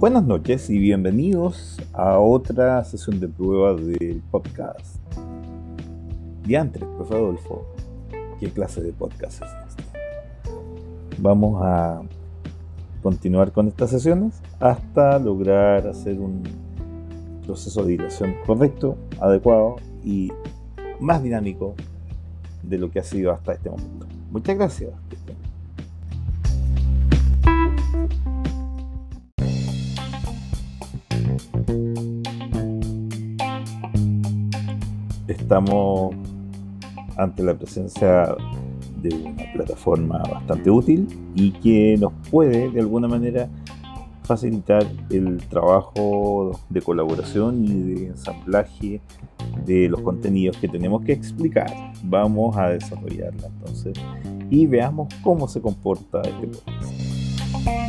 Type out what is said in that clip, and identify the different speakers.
Speaker 1: Buenas noches y bienvenidos a otra sesión de prueba del podcast. Diantres, profe Adolfo, ¿qué clase de podcast es este? Vamos a continuar con estas sesiones hasta lograr hacer un proceso de dilación correcto, adecuado y más dinámico de lo que ha sido hasta este momento. Muchas gracias. Estamos ante la presencia de una plataforma bastante útil y que nos puede de alguna manera facilitar el trabajo de colaboración y de ensamblaje de los contenidos que tenemos que explicar. Vamos a desarrollarla entonces y veamos cómo se comporta este podcast.